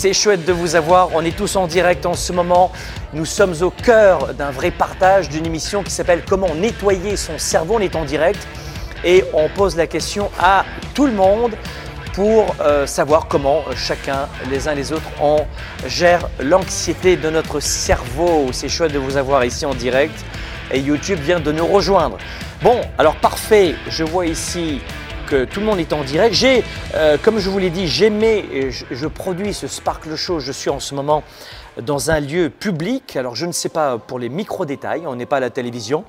C'est chouette de vous avoir. On est tous en direct en ce moment. Nous sommes au cœur d'un vrai partage d'une émission qui s'appelle Comment nettoyer son cerveau. On est en direct et on pose la question à tout le monde pour euh, savoir comment chacun, les uns les autres, on gère l'anxiété de notre cerveau. C'est chouette de vous avoir ici en direct et YouTube vient de nous rejoindre. Bon, alors parfait, je vois ici que tout le monde est en direct. J'ai, euh, comme je vous l'ai dit, j'aimais, je, je produis ce Sparkle Show. Je suis en ce moment dans un lieu public. Alors je ne sais pas pour les micro-détails, on n'est pas à la télévision.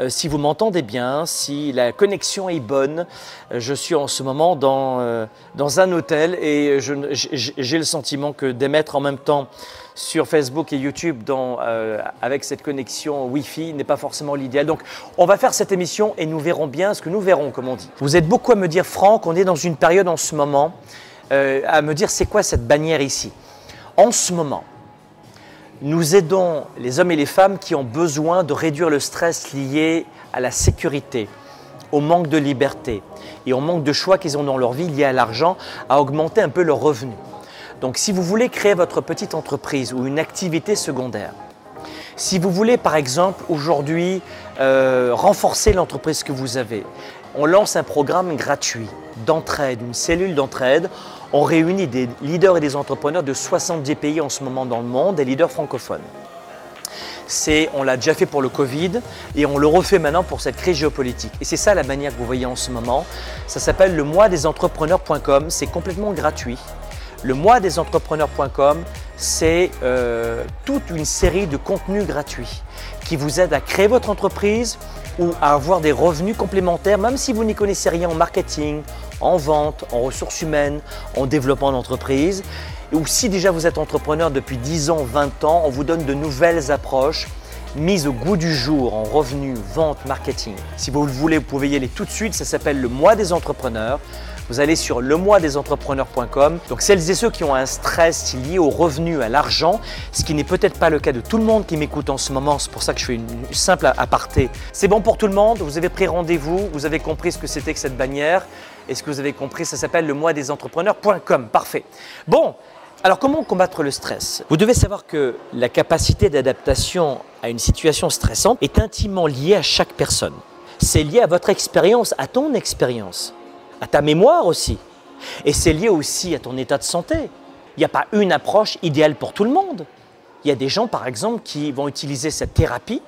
Euh, si vous m'entendez bien, si la connexion est bonne, euh, je suis en ce moment dans, dans un hôtel et j'ai le sentiment que d'émettre en même temps sur Facebook et YouTube euh, avec cette connexion Wi-Fi n'est pas forcément l'idéal. Donc on va faire cette émission et nous verrons bien ce que nous verrons, comme on dit. Vous êtes beaucoup à me dire, Franck, on est dans une période en ce moment, euh, à me dire c'est quoi cette bannière ici? En ce moment, nous aidons les hommes et les femmes qui ont besoin de réduire le stress lié à la sécurité, au manque de liberté et au manque de choix qu'ils ont dans leur vie lié à l'argent, à augmenter un peu leurs revenus. Donc si vous voulez créer votre petite entreprise ou une activité secondaire, si vous voulez par exemple aujourd'hui euh, renforcer l'entreprise que vous avez, on lance un programme gratuit d'entraide, une cellule d'entraide. On réunit des leaders et des entrepreneurs de 70 pays en ce moment dans le monde, des leaders francophones. C'est, on l'a déjà fait pour le Covid et on le refait maintenant pour cette crise géopolitique. Et c'est ça la manière que vous voyez en ce moment. Ça s'appelle le mois des entrepreneurs.com. C'est complètement gratuit. Le mois des entrepreneurs.com, c'est euh, toute une série de contenus gratuits qui vous aident à créer votre entreprise ou à avoir des revenus complémentaires, même si vous n'y connaissez rien en marketing, en vente, en ressources humaines, en développement d'entreprise. Ou si déjà vous êtes entrepreneur depuis 10 ans, 20 ans, on vous donne de nouvelles approches mises au goût du jour en revenus, vente, marketing. Si vous le voulez, vous pouvez y aller tout de suite. Ça s'appelle le mois des entrepreneurs. Vous allez sur lemoisdesentrepreneurs.com. Donc celles et ceux qui ont un stress lié au revenu, à l'argent, ce qui n'est peut-être pas le cas de tout le monde qui m'écoute en ce moment, c'est pour ça que je fais une simple aparté. C'est bon pour tout le monde, vous avez pris rendez-vous, vous avez compris ce que c'était que cette bannière. Et ce que vous avez compris, ça s'appelle le mois des entrepreneurs.com. Parfait. Bon, alors comment combattre le stress? Vous devez savoir que la capacité d'adaptation à une situation stressante est intimement liée à chaque personne. C'est lié à votre expérience, à ton expérience, à ta mémoire aussi. Et c'est lié aussi à ton état de santé. Il n'y a pas une approche idéale pour tout le monde. Il y a des gens, par exemple, qui vont utiliser cette thérapie,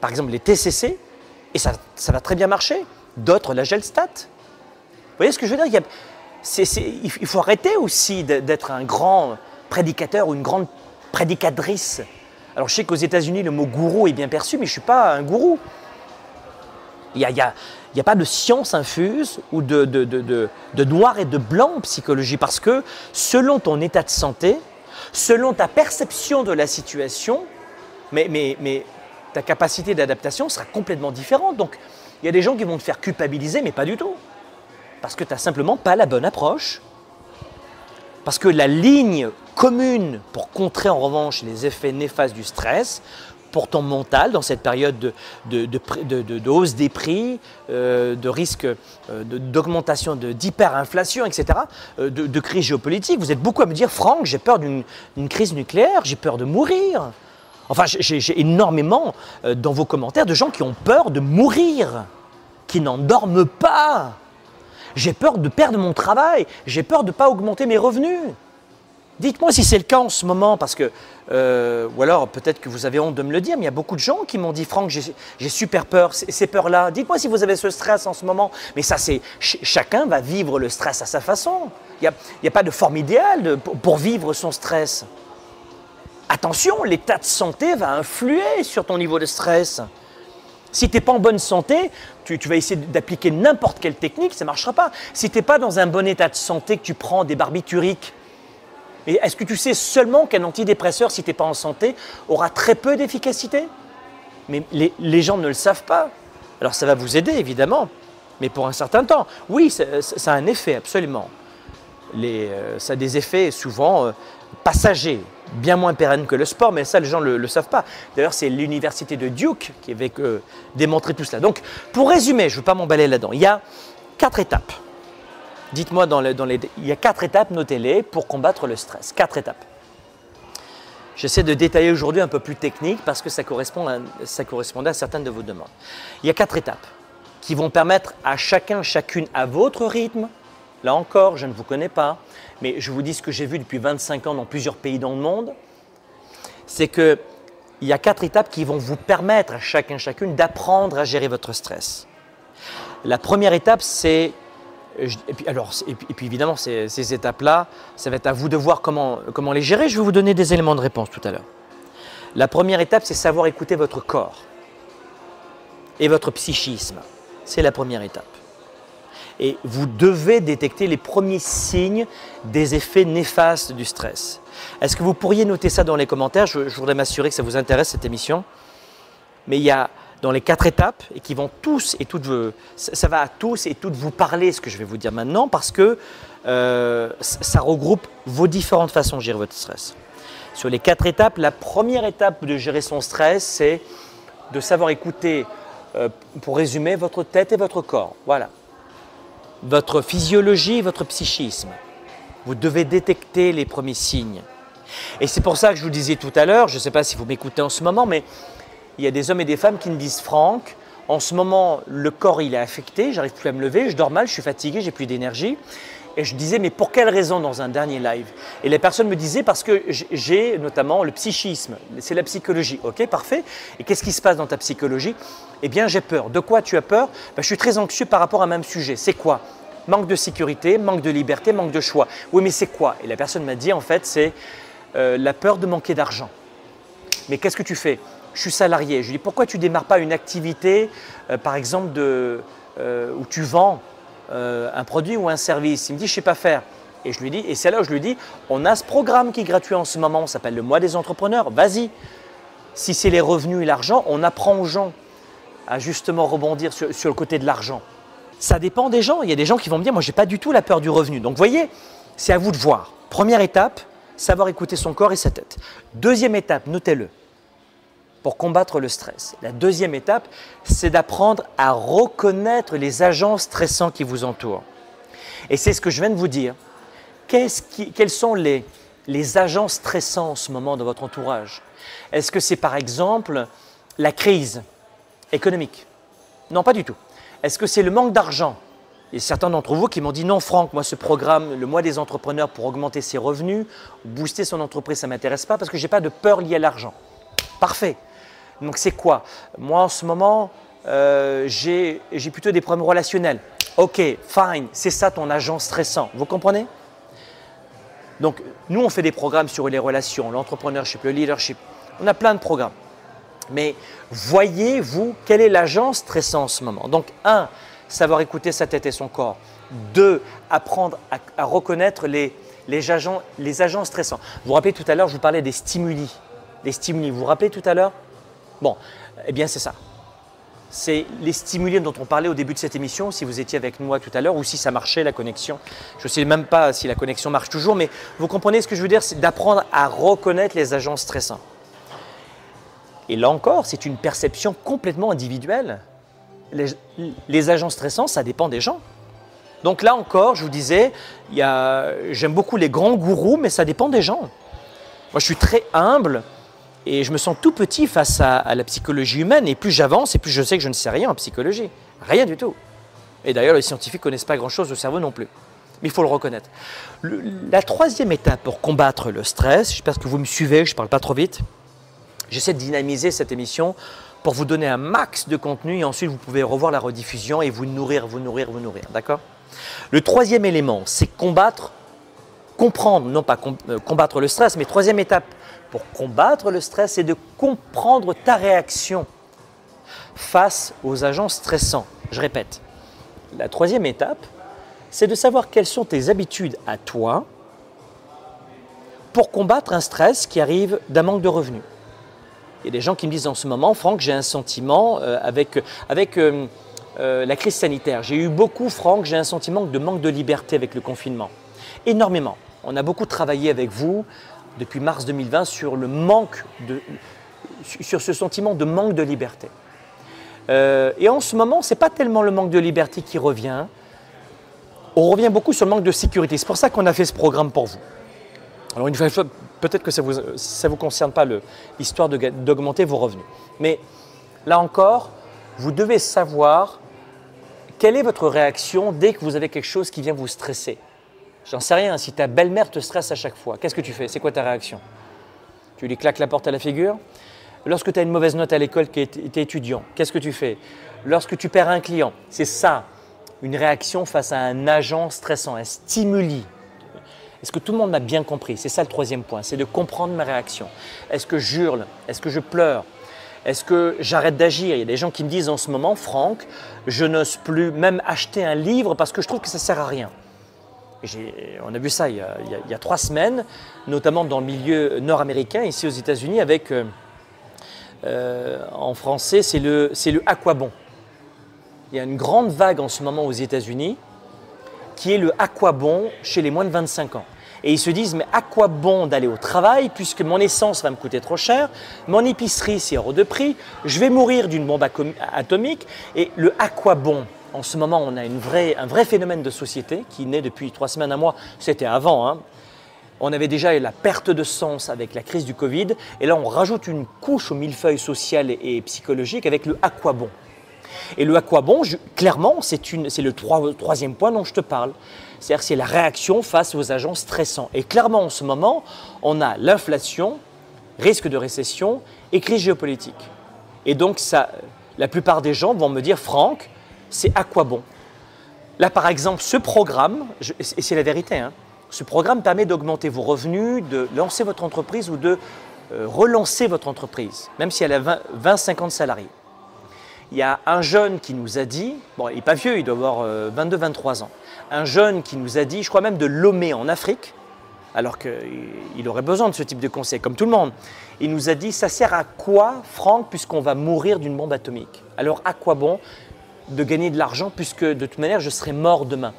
par exemple les TCC, et ça, ça va très bien marcher. D'autres, la Gelstat. Vous voyez ce que je veux dire? Il il faut arrêter aussi d'être un grand prédicateur ou une grande prédicatrice. Alors je sais qu'aux États-Unis, le mot gourou est bien perçu, mais je ne suis pas un gourou. Il y a- il y a pas de science infuse ou de noir et de blanc en psychologie, parce que selon ton état de santé, selon ta perception de la situation, mais, mais- mais ta capacité d'adaptation sera complètement différente. Donc il y a des gens qui vont te faire culpabiliser, mais pas du tout parce que tu n'as simplement pas la bonne approche. Parce que la ligne commune pour contrer en revanche les effets néfastes du stress, pour ton mental dans cette période de, de- de hausse des prix, euh, de risque euh, d'augmentation, d'hyperinflation, etc., euh, de, crise géopolitique. Vous êtes beaucoup à me dire, Franck, j'ai peur d'une crise nucléaire, j'ai peur de mourir. Enfin, j'ai énormément euh, dans vos commentaires de gens qui ont peur de mourir, qui n'en dorment pas. J'ai peur de perdre mon travail, j'ai peur de ne pas augmenter mes revenus. Dites-moi si c'est le cas en ce moment, parce que, euh, ou alors peut-être que vous avez honte de me le dire, mais il y a beaucoup de gens qui m'ont dit, Franck, j'ai super peur, ces peurs-là. Dites-moi si vous avez ce stress en ce moment. Mais ça, c'est ch- chacun va vivre le stress à sa façon. Il n'y a, a pas de forme idéale pour, vivre son stress. attention, l'état de santé va influer sur ton niveau de stress. Si tu n'es pas en bonne santé, tu, vas essayer d'appliquer n'importe quelle technique, ça ne marchera pas. Si tu n'es pas dans un bon état de santé, que tu prends des barbituriques, est-ce que tu sais seulement qu'un antidépresseur, si tu n'es pas en santé, aura très peu d'efficacité? Mais les, gens ne le savent pas. Alors ça va vous aider, évidemment, mais pour un certain temps. Oui, ça, a un effet, absolument. Euh, ça a des effets souvent euh, passagers bien moins pérenne que le sport, mais ça, les gens ne le, savent pas. D'ailleurs, c'est l'université de Duke qui avait euh, démontré tout cela. Donc, pour résumer, je ne veux pas m'emballer là-dedans, il y a quatre étapes. Dites-moi, dans, les, il y a quatre étapes, notez-les, pour combattre le stress. Quatre étapes. J'essaie de détailler aujourd'hui un peu plus technique parce que ça, correspond ça correspondait à certaines de vos demandes. Il y a quatre étapes qui vont permettre à chacun, chacune, à votre rythme, là encore, je ne vous connais pas, mais je vous dis ce que j'ai vu depuis 25 ans dans plusieurs pays dans le monde, c'est qu'il y a quatre étapes qui vont vous permettre à chacun, chacune d'apprendre à gérer votre stress. La première étape, c'est et puis, alors, et puis, évidemment, ces, étapes-là, ça va être à vous de voir comment, comment les gérer. Je vais vous donner des éléments de réponse tout à l'heure. La première étape, c'est savoir écouter votre corps et votre psychisme. C'est la première étape et vous devez détecter les premiers signes des effets néfastes du stress. Est-ce que vous pourriez noter ça dans les commentaires? Je, voudrais m'assurer que ça vous intéresse cette émission. Mais il y a dans les quatre étapes et qui vont tous et toutes vous, ça va à tous et toutes vous parler ce que je vais vous dire maintenant parce que euh, ça regroupe vos différentes façons de gérer votre stress. Sur les quatre étapes, la première étape de gérer son stress, c'est de savoir écouter, euh, pour résumer, votre tête et votre corps. Voilà votre physiologie, votre psychisme. Vous devez détecter les premiers signes. Et c'est pour ça que je vous disais tout à l'heure, je ne sais pas si vous m'écoutez en ce moment, mais il y a des hommes et des femmes qui me disent Franck, en ce moment, le corps est affecté, j'arrive plus à me lever, je dors mal, je suis fatigué, j'ai plus d'énergie. Et je disais, mais pour quelle raison dans un dernier live? Et les personnes me disaient, parce que j'ai notamment le psychisme, c'est la psychologie. Ok, parfait. Et qu'est-ce qui se passe dans ta psychologie? Eh bien, j'ai peur. De quoi tu as peur? Ben, Je suis très anxieux par rapport à un même sujet. C'est quoi? Manque de sécurité, manque de liberté, manque de choix. Oui, mais c'est quoi? Et la personne m'a dit, en fait, c'est euh, la peur de manquer d'argent. Mais qu'est-ce que tu fais? Je suis salarié. Je lui dis, pourquoi tu démarres pas une activité, euh, par exemple, de, euh, où tu vends euh, un produit ou un service? Il me dit, je ne sais pas faire. Et je lui dis, et c'est là où je lui dis, on a ce programme qui est gratuit en ce moment, ça s'appelle le mois des entrepreneurs, vas-y. Si c'est les revenus et l'argent, on apprend aux gens à justement rebondir sur, le côté de l'argent. Ça dépend des gens. Il y a des gens qui vont me dire, moi, j'ai pas du tout la peur du revenu. Donc, voyez, c'est à vous de voir. Première étape, savoir écouter son corps et sa tête. Deuxième étape, notez-le pour combattre le stress. La deuxième étape, c'est d'apprendre à reconnaître les agents stressants qui vous entourent. Et c'est ce que je viens de vous dire. quels sont les, les agents stressants en ce moment dans votre entourage? Est-ce que c'est par exemple la crise économique? Non, pas du tout. Est-ce que c'est le manque d'argent? A certains d'entre vous qui m'ont dit non, Franck, moi ce programme, le mois des entrepreneurs pour augmenter ses revenus, booster son entreprise, ça ne m'intéresse pas parce que je n'ai pas de peur liée à l'argent. Parfait. Donc c'est quoi? Moi en ce moment, euh, j'ai plutôt des problèmes relationnels. Ok, fine, c'est ça ton agent stressant. Vous comprenez? Donc nous, on fait des programmes sur les relations, l'entrepreneurship, le leadership. On a plein de programmes. Mais voyez-vous quel est l'agent stressant en ce moment? Donc un, savoir écouter sa tête et son corps. Deux, apprendre à, reconnaître les, les, agents, les agents stressants. Vous vous rappelez tout à l'heure, je vous parlais des stimuli. Les stimuli, vous vous rappelez tout à l'heure? Bon, eh bien c'est ça. C'est les stimuli dont on parlait au début de cette émission, si vous étiez avec moi tout à l'heure, ou si ça marchait la connexion. Je ne sais même pas si la connexion marche toujours, mais vous comprenez ce que je veux dire, c'est d'apprendre à reconnaître les agents stressants. Et là encore, c'est une perception complètement individuelle. Les, agents stressants, ça dépend des gens. Donc là encore, je vous disais, j'aime beaucoup les grands gourous, mais ça dépend des gens. Moi, je suis très humble et je me sens tout petit face à, la psychologie humaine. Et plus j'avance, et plus je sais que je ne sais rien en psychologie. Rien du tout. Et d'ailleurs, les scientifiques ne connaissent pas grand-chose au cerveau non plus. Mais il faut le reconnaître. la troisième étape pour combattre le stress, j'espère que vous me suivez, je ne parle pas trop vite. J'essaie de dynamiser cette émission pour vous donner un max de contenu et ensuite vous pouvez revoir la rediffusion et vous nourrir, vous nourrir, vous nourrir. D'accord? Le troisième élément, c'est combattre comprendre, non pas euh, combattre le stress, mais troisième étape pour combattre le stress, c'est de comprendre ta réaction face aux agents stressants. Je répète, la troisième étape, c'est de savoir quelles sont tes habitudes à toi pour combattre un stress qui arrive d'un manque de revenus. Il y a des gens qui me disent en ce moment, Franck, j'ai un sentiment euh, avec, avec euh, euh, la crise sanitaire. J'ai eu beaucoup, Franck, j'ai un sentiment de manque de liberté avec le confinement. Énormément. On a beaucoup travaillé avec vous depuis mars 2020 sur le manque de, sur ce sentiment de manque de liberté. et en ce moment, ce n'est pas tellement le manque de liberté qui revient. On revient beaucoup sur le manque de sécurité. C'est pour ça qu'on a fait ce programme pour vous. Alors une fois, peut-être que ça ne vous, ça vous concerne pas l'histoire d'augmenter vos revenus. Mais là encore, vous devez savoir quelle est votre réaction dès que vous avez quelque chose qui vient vous stresser. J'en sais rien, si ta belle-mère te stresse à chaque fois, qu'est-ce que tu fais? C'est quoi ta réaction? Tu lui claques la porte à la figure? Lorsque tu as une mauvaise note à l'école, que tu es étudiant, qu'est-ce que tu fais? Lorsque tu perds un client, c'est ça, une réaction face à un agent stressant, un stimuli. Est-ce que tout le monde m'a bien compris? C'est ça le troisième point, c'est de comprendre ma réaction. Est-ce que je hurle? Est-ce que je pleure? Est-ce que j'arrête d'agir? Il y a des gens qui me disent en ce moment, Franck, je n'ose plus même acheter un livre parce que je trouve que ça ne sert à rien. On a vu ça il y a, trois semaines, notamment dans le milieu nord-américain, ici aux États-Unis, avec, euh, euh, en français, c'est le, le à quoi bon. Il y a une grande vague en ce moment aux États-Unis qui est le à quoi bon chez les moins de 25 ans. Et ils se disent, mais à quoi bon d'aller au travail puisque mon essence va me coûter trop cher, mon épicerie c'est hors de prix, je vais mourir d'une bombe atomique. Et le à quoi bon En ce moment, on a une vraie, un vrai phénomène de société qui naît depuis trois semaines à mois. C'était avant. Hein. On avait déjà eu la perte de sens avec la crise du Covid. Et là, on rajoute une couche au millefeuille social et psychologique avec le à quoi bon. Et le à quoi bon, clairement, c'est le troisième point dont je te parle. C'est-à-dire c'est la réaction face aux agents stressants. Et clairement, en ce moment, on a l'inflation, risque de récession et crise géopolitique. Et donc, la plupart des gens vont me dire, Franck, c'est à quoi bon Là, par exemple, ce programme, et c'est la vérité, hein, ce programme permet d'augmenter vos revenus, de lancer votre entreprise ou de euh, relancer votre entreprise, même si elle a 20-50 salariés. Il y a un jeune qui nous a dit, bon, il n'est pas vieux, il doit avoir 22-23 euh, ans, un jeune qui nous a dit, je crois même de Lomé en Afrique, alors qu'il aurait besoin de ce type de conseil, comme tout le monde. Il nous a dit, ça sert à quoi, Franck, puisqu'on va mourir d'une bombe atomique? Alors à quoi bon de gagner de l'argent, puisque de toute manière, je serai mort demain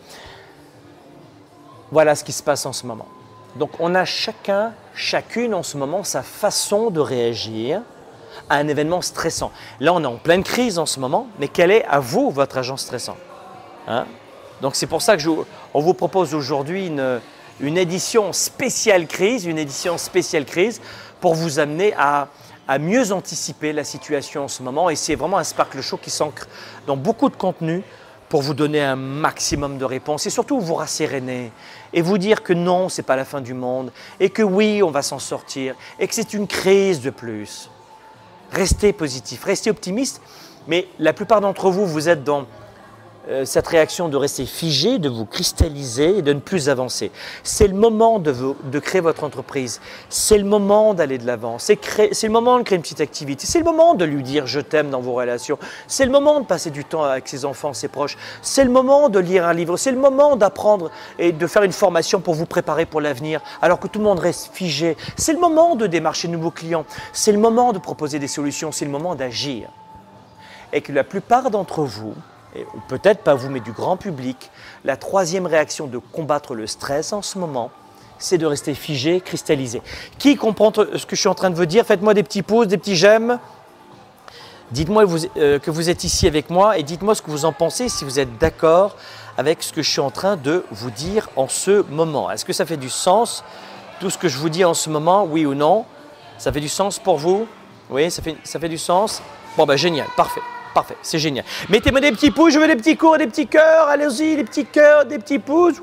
Voilà ce qui se passe en ce moment. Donc on a chacun, chacune en ce moment, sa façon de réagir à un événement stressant. Là, on est en pleine crise en ce moment, mais quel est à vous votre agent stressant? Hein? Donc c'est pour ça que on vous propose aujourd'hui une, une, édition spéciale crise, une édition spéciale crise pour vous amener à, à mieux anticiper la situation en ce moment. Et c'est vraiment un Sparkle Show qui s'ancre dans beaucoup de contenu pour vous donner un maximum de réponses et surtout vous rasséréner et vous dire que non, ce n'est pas la fin du monde et que oui, on va s'en sortir et que c'est une crise de plus. Restez positif, restez optimiste, mais la plupart d'entre vous, vous êtes dans cette réaction de rester figé, de vous cristalliser et de ne plus avancer. C'est le moment de, créer votre entreprise. C'est le moment d'aller de l'avant. C'est le moment de créer une petite activité. C'est le moment de lui dire je t'aime dans vos relations. C'est le moment de passer du temps avec ses enfants, ses proches. C'est le moment de lire un livre. C'est le moment d'apprendre et de faire une formation pour vous préparer pour l'avenir alors que tout le monde reste figé. C'est le moment de démarcher de nouveaux clients. C'est le moment de proposer des solutions. C'est le moment d'agir. Et que la plupart d'entre vous, peut-être pas vous, mais du grand public, la troisième réaction de combattre le stress en ce moment, c'est de rester figé, cristallisé. Qui comprend ce que je suis en train de vous dire? Faites-moi des petits pouces, des petits j'aime. Dites-moi euh, que vous êtes ici avec moi et dites-moi ce que vous en pensez, si vous êtes d'accord avec ce que je suis en train de vous dire en ce moment. Est-ce que ça fait du sens, tout ce que je vous dis en ce moment, oui ou non? Ça fait du sens pour vous? Oui, ça fait, ça fait du sens? Bon, ben génial, parfait. Parfait, c'est génial. Mettez-moi des petits pouces, je veux des petits cours, des petits cœurs, allez-y, des petits cœurs, des petits pouces.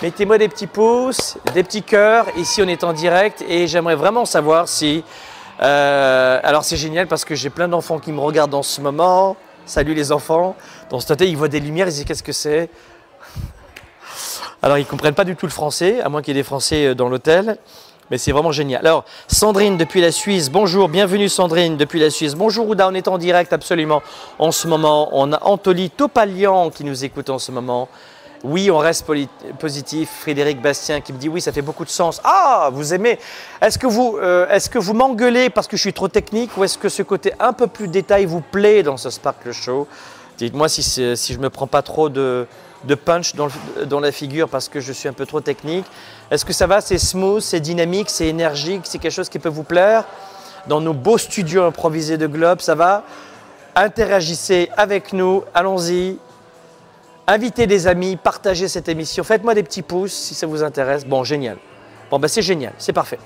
Mettez-moi des petits pouces, des petits cœurs. Ici, on est en direct et j'aimerais vraiment savoir si. Euh, alors, c'est génial parce que j'ai plein d'enfants qui me regardent en ce moment. Salut les enfants. Dans ce côté, ils voient des lumières, ils disent qu'est-ce que c'est Alors ils ne comprennent pas du tout le français, à moins qu'il y ait des Français euh, dans l'hôtel. Mais c'est vraiment génial. Alors, Sandrine depuis la Suisse, bonjour, bienvenue Sandrine depuis la Suisse. Bonjour Ouda, on est en direct absolument en ce moment. On a Anthony Topalian qui nous écoute en ce moment. Oui, on reste positif. Frédéric Bastien qui me dit oui, ça fait beaucoup de sens. Ah, vous aimez. Est-ce que vous, euh, est-ce que vous m'engueulez parce que je suis trop technique ou est-ce que ce côté un peu plus détail vous plaît dans ce Sparkle Show? Dites-moi si, si je me prends pas trop de, de punch dans, la figure parce que je suis un peu trop technique. Est-ce que ça va? C'est smooth, c'est dynamique, c'est énergique, c'est quelque chose qui peut vous plaire? Dans nos beaux studios improvisés de Globe, ça va? Interagissez avec nous, allons-y. Invitez des amis, partagez cette émission. Faites-moi des petits pouces si ça vous intéresse. Bon, génial. Bon, ben c'est génial, c'est parfait.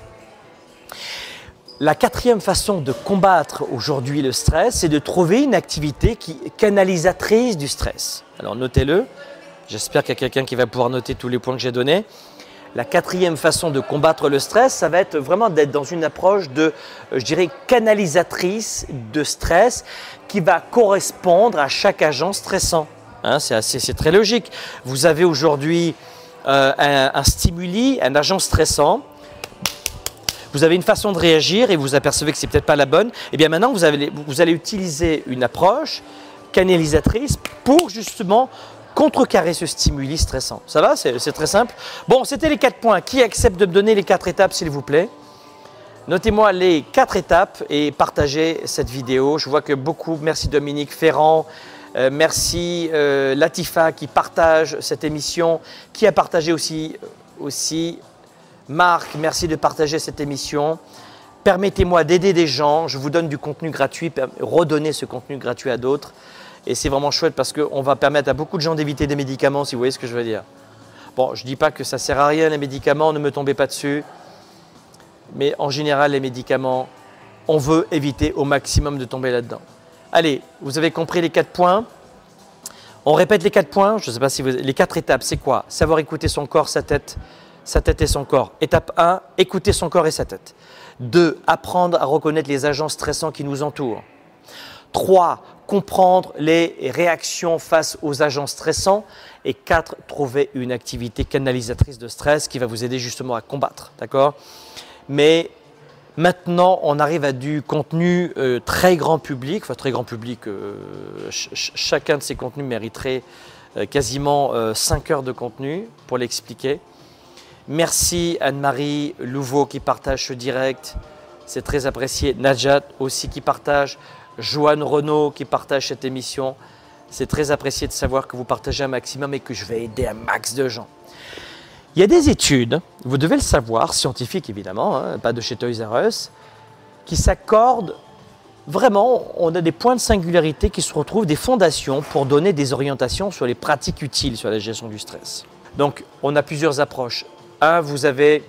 La quatrième façon de combattre aujourd'hui le stress, c'est de trouver une activité qui canalisatrice du stress. Alors notez-le, J'espère qu'il y a quelqu'un qui va pouvoir noter tous les points que j'ai donnés. La quatrième façon de combattre le stress, ça va être vraiment d'être dans une approche de, je dirais, canalisatrice de stress qui va correspondre à chaque agent stressant. Hein, c'est très logique. Vous avez aujourd'hui euh, un, stimuli, un agent stressant. Vous avez une façon de réagir et vous apercevez que c'est peut-être pas la bonne. Et eh bien maintenant, vous, vous allez utiliser une approche canalisatrice pour justement contrecarrer ce stimuli stressant. Ça va C'est très simple. Bon, c'était les quatre points. Qui accepte de me donner les quatre étapes, s'il vous plaît? Notez-moi les quatre étapes et partagez cette vidéo. Je vois que beaucoup, merci Dominique Ferrand, euh, merci euh, Latifa qui partage cette émission, qui a partagé aussi, aussi Marc, merci de partager cette émission. Permettez-moi d'aider des gens, je vous donne du contenu gratuit, redonner ce contenu gratuit à d'autres. Et c'est vraiment chouette parce qu'on va permettre à beaucoup de gens d'éviter des médicaments, si vous voyez ce que je veux dire. Bon, je ne dis pas que ça sert à rien les médicaments, ne me tombez pas dessus. Mais en général, les médicaments, on veut éviter au maximum de tomber là-dedans. Allez, vous avez compris les quatre points. On répète les quatre points. Je ne sais pas si vous... Les quatre étapes, c'est quoi? Savoir écouter son corps, sa tête, sa tête et son corps. Étape 1, écouter son corps et sa tête. 2. Apprendre à reconnaître les agents stressants qui nous entourent. 3 comprendre les réactions face aux agents stressants. Et quatre, trouver une activité canalisatrice de stress qui va vous aider justement à combattre. D'accord? Mais maintenant, on arrive à du contenu euh, très grand public. Enfin, très grand public, euh, chacun de ces contenus mériterait euh, quasiment 5 heures de contenu pour l'expliquer. Merci Anne-Marie Louveau qui partage ce direct. C'est très apprécié. Najat aussi qui partage. Joanne Renault qui partage cette émission. C'est très apprécié de savoir que vous partagez un maximum et que je vais aider un max de gens. Il y a des études, vous devez le savoir, scientifiques évidemment, hein, pas de chez Toys R Us, qui s'accordent vraiment, on a des points de singularité qui se retrouvent, des fondations pour donner des orientations sur les pratiques utiles sur la gestion du stress. Donc, on a plusieurs approches. Un, vous avez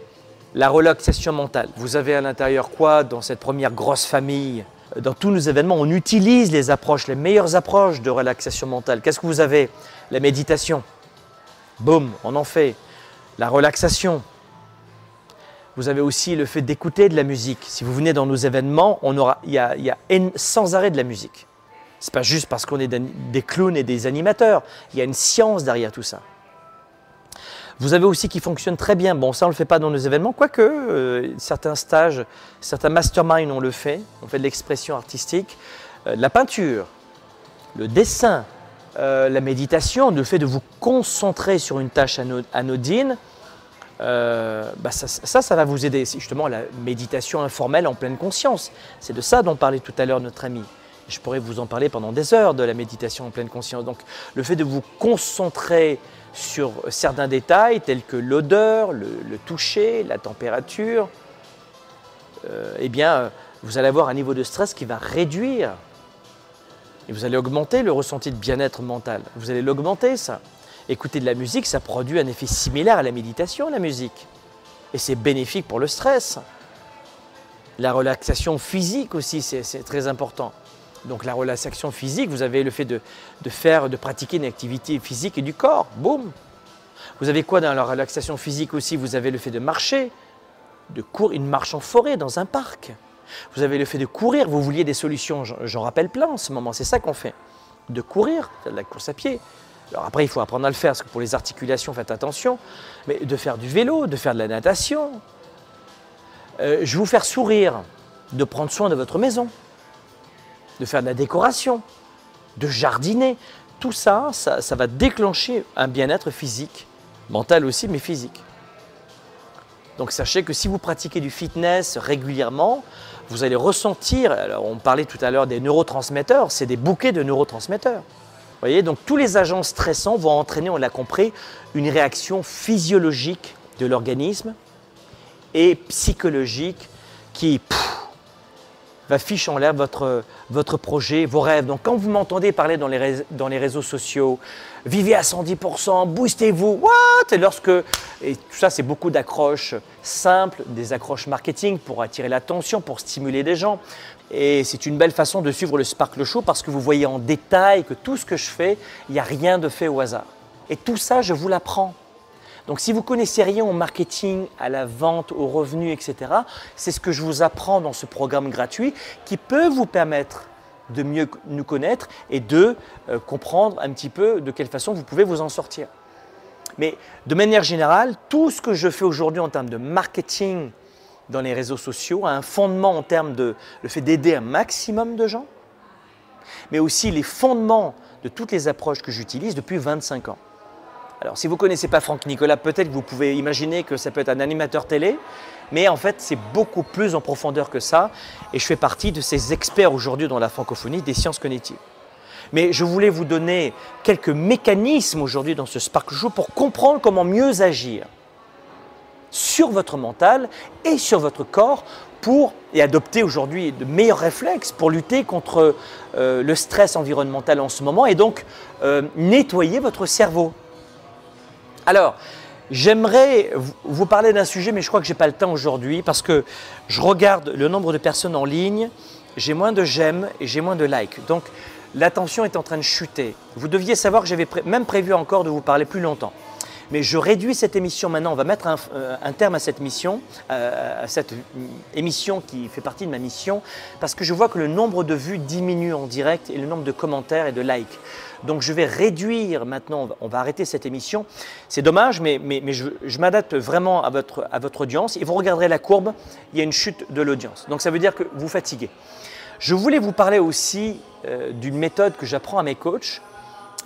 la relaxation mentale. Vous avez à l'intérieur quoi dans cette première grosse famille dans tous nos événements, on utilise les approches, les meilleures approches de relaxation mentale. Qu'est-ce que vous avez? La méditation. Boum, on en fait. La relaxation. Vous avez aussi le fait d'écouter de la musique. Si vous venez dans nos événements, on aura, il y a, sans arrêt de la musique. Ce n'est pas juste parce qu'on est des clowns et des animateurs. Il y a une science derrière tout ça. Vous avez aussi qui fonctionne très bien. Bon, ça, on ne le fait pas dans nos événements, quoique euh, certains stages, certains masterminds, on le fait. On fait de l'expression artistique. Euh, la peinture, le dessin, euh, la méditation, le fait de vous concentrer sur une tâche anodine, bah ça, ça, ça, va vous aider. C'est justement la méditation informelle en pleine conscience. C'est de ça dont parlait tout à l'heure notre ami. Je pourrais vous en parler pendant des heures de la méditation en pleine conscience. Donc, le fait de vous concentrer sur certains détails tels que l'odeur, le, toucher, la température, euh, eh bien, vous allez avoir un niveau de stress qui va réduire. Et vous allez augmenter le ressenti de bien-être mental. Vous allez l'augmenter, ça. Écouter de la musique, ça produit un effet similaire à la méditation, la musique. Et c'est bénéfique pour le stress. La relaxation physique aussi, c'est très important. Donc la relaxation physique, vous avez le fait de, faire, de pratiquer une activité physique et du corps. Boum Vous avez quoi dans la relaxation physique aussi? Vous avez le fait de marcher, de courir, une marche en forêt, dans un parc. Vous avez le fait de courir, vous vouliez des solutions, j'en rappelle plein en ce moment, c'est ça qu'on fait. De courir, de la course à pied. Alors après, il faut apprendre à le faire, parce que pour les articulations, faites attention. Mais de faire du vélo, de faire de la natation. Euh, je vous faire sourire, de prendre soin de votre maison, de faire de la décoration, de jardiner. Tout ça, ça, va déclencher un bien-être physique, mental aussi, mais physique. Donc sachez que si vous pratiquez du fitness régulièrement, vous allez ressentir, alors on parlait tout à l'heure des neurotransmetteurs, c'est des bouquets de neurotransmetteurs. Vous voyez, donc tous les agents stressants vont entraîner, on l'a compris, une réaction physiologique de l'organisme et psychologique qui va ficher en l'air votre, votre projet, vos rêves. Donc quand vous m'entendez parler dans les, dans les réseaux sociaux, vivez à 110%, boostez-vous, what? Et lorsque, et tout ça c'est beaucoup d'accroches simples, des accroches marketing pour attirer l'attention, pour stimuler des gens. Et c'est une belle façon de suivre le Sparkle Show parce que vous voyez en détail que tout ce que je fais, il n'y a rien de fait au hasard. Et tout ça, je vous l'apprends. Donc si vous connaissez rien au marketing, à la vente, aux revenus, etc., c'est ce que je vous apprends dans ce programme gratuit qui peut vous permettre de mieux nous connaître et de euh, comprendre un petit peu de quelle façon vous pouvez vous en sortir. Mais de manière générale, tout ce que je fais aujourd'hui en termes de marketing dans les réseaux sociaux a un fondement en termes de le fait d'aider un maximum de gens, mais aussi les fondements de toutes les approches que j'utilise depuis 25 ans. Alors, si vous ne connaissez pas Franck Nicolas, peut-être que vous pouvez imaginer que ça peut être un animateur télé, mais en fait, c'est beaucoup plus en profondeur que ça. Et je fais partie de ces experts aujourd'hui dans la francophonie des sciences cognitives. Mais je voulais vous donner quelques mécanismes aujourd'hui dans ce Spark Show pour comprendre comment mieux agir sur votre mental et sur votre corps pour et adopter aujourd'hui de meilleurs réflexes pour lutter contre euh, le stress environnemental en ce moment et donc euh, nettoyer votre cerveau. Alors, j'aimerais vous parler d'un sujet, mais je crois que je n'ai pas le temps aujourd'hui parce que je regarde le nombre de personnes en ligne, j'ai moins de j'aime et j'ai moins de likes. Donc, l'attention est en train de chuter. Vous deviez savoir que j'avais même prévu encore de vous parler plus longtemps. Mais je réduis cette émission maintenant. On va mettre un, euh, terme à cette mission, euh, à cette émission qui fait partie de ma mission, parce que je vois que le nombre de vues diminue en direct et le nombre de commentaires et de likes. Donc je vais réduire maintenant, on va arrêter cette émission. C'est dommage, mais, je, m'adapte vraiment à votre, à votre audience. Et vous regarderez la courbe, il y a une chute de l'audience. Donc ça veut dire que vous fatiguez. Je voulais vous parler aussi euh, d'une méthode que j'apprends à mes coachs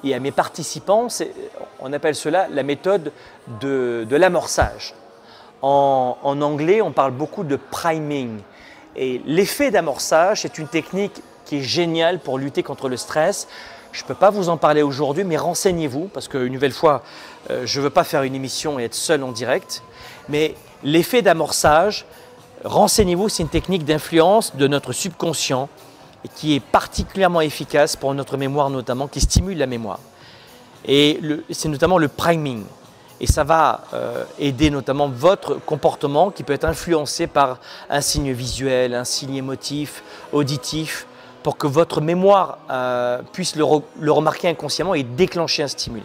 et à mes participants. On appelle cela la méthode de, l'amorçage. En, en anglais, on parle beaucoup de priming. Et l'effet d'amorçage, c'est une technique qui est géniale pour lutter contre le stress. Je ne peux pas vous en parler aujourd'hui, mais renseignez-vous, parce qu'une nouvelle fois, euh, je ne veux pas faire une émission et être seul en direct. Mais l'effet d'amorçage, renseignez-vous, c'est une technique d'influence de notre subconscient et qui est particulièrement efficace pour notre mémoire notamment, qui stimule la mémoire. Et c'est notamment le priming. Et ça va euh, aider notamment votre comportement qui peut être influencé par un signe visuel, un signe émotif, auditif, pour que votre mémoire euh, puisse le, remarquer inconsciemment et déclencher un stimuli.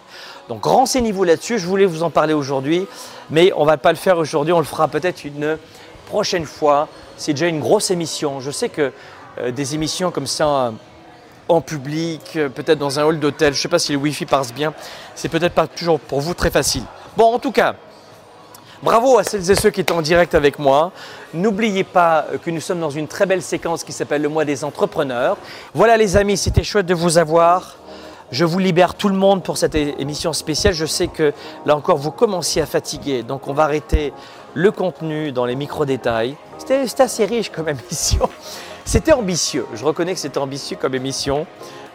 Donc renseignez-vous là-dessus, je voulais vous en parler aujourd'hui, mais on ne va pas le faire aujourd'hui, on le fera peut-être une prochaine fois. C'est déjà une grosse émission. Je sais que des émissions comme ça euh, en public, peut-être dans un hall d'hôtel, je ne sais pas si le Wi-Fi passe bien, c'est peut-être pas toujours pour vous très facile. Bon, en tout cas, Bravo à celles et ceux qui étaient en direct avec moi. N'oubliez pas que nous sommes dans une très belle séquence qui s'appelle le mois des entrepreneurs. Voilà les amis, c'était chouette de vous avoir. Je vous libère tout le monde pour cette émission spéciale. Je sais que là encore, vous commenciez à fatiguer. Donc on va arrêter le contenu dans les micro-détails. C'était assez riche comme émission. C'était ambitieux. Je reconnais que c'était ambitieux comme émission.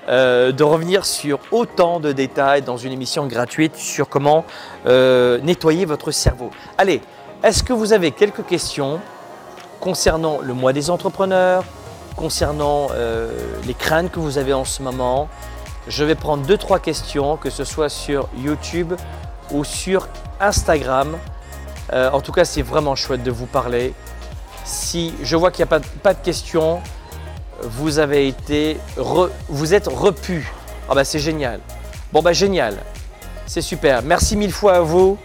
Euh, de revenir sur autant de détails dans une émission gratuite sur comment euh, nettoyer votre cerveau. Allez, est-ce que vous avez quelques questions concernant le mois des entrepreneurs, concernant euh, les craintes que vous avez en ce moment? Je vais prendre deux, trois questions, que ce soit sur YouTube ou sur Instagram. en tout cas, c'est vraiment chouette de vous parler. Si je vois qu'il n'y a pas, de questions, vous avez été, vous êtes repu. Ah bah c'est génial. Bon bah génial, c'est super. Merci mille fois à vous.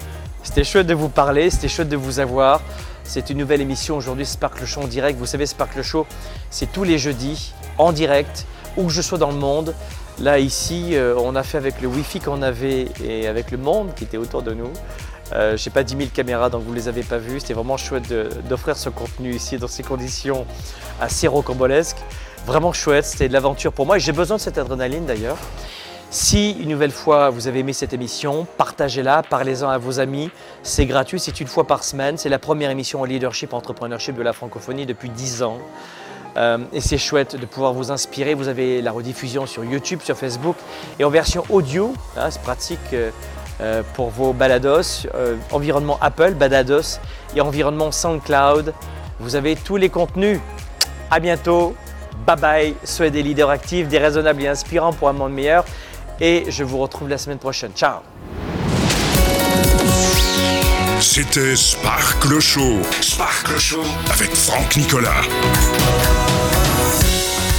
C'était chouette de vous parler, c'était chouette de vous avoir. C'est une nouvelle émission aujourd'hui, Sparkle Show en direct. Vous savez, Sparkle Show, c'est tous les jeudis en direct, où que je sois dans le monde. Là, ici, euh, on a fait avec le Wi-Fi qu'on avait et avec le monde qui était autour de nous. Euh, je n'ai pas 10 000 caméras, donc vous ne les avez pas vues. C'était vraiment chouette d'offrir ce contenu ici dans ces conditions assez rocambolesques. Vraiment chouette, c'était de l'aventure pour moi j'ai besoin de cette adrénaline d'ailleurs. Si une nouvelle fois vous avez aimé cette émission, partagez-la, parlez-en à vos amis. C'est gratuit, c'est une fois par semaine. C'est la première émission en leadership, entrepreneurship de la francophonie depuis 10 ans. Euh, et c'est chouette de pouvoir vous inspirer. Vous avez la rediffusion sur YouTube, sur Facebook et en version audio. Hein, c'est pratique euh, euh, pour vos balados. environnement Apple, Badados et environnement SoundCloud. Vous avez tous les contenus. À bientôt. Bye bye. Soyez des leaders actifs, déraisonnables et inspirants pour un monde meilleur. Et je vous retrouve la semaine prochaine. Ciao. C'était Sparkle Show. Sparkle Show avec Franck Nicolas.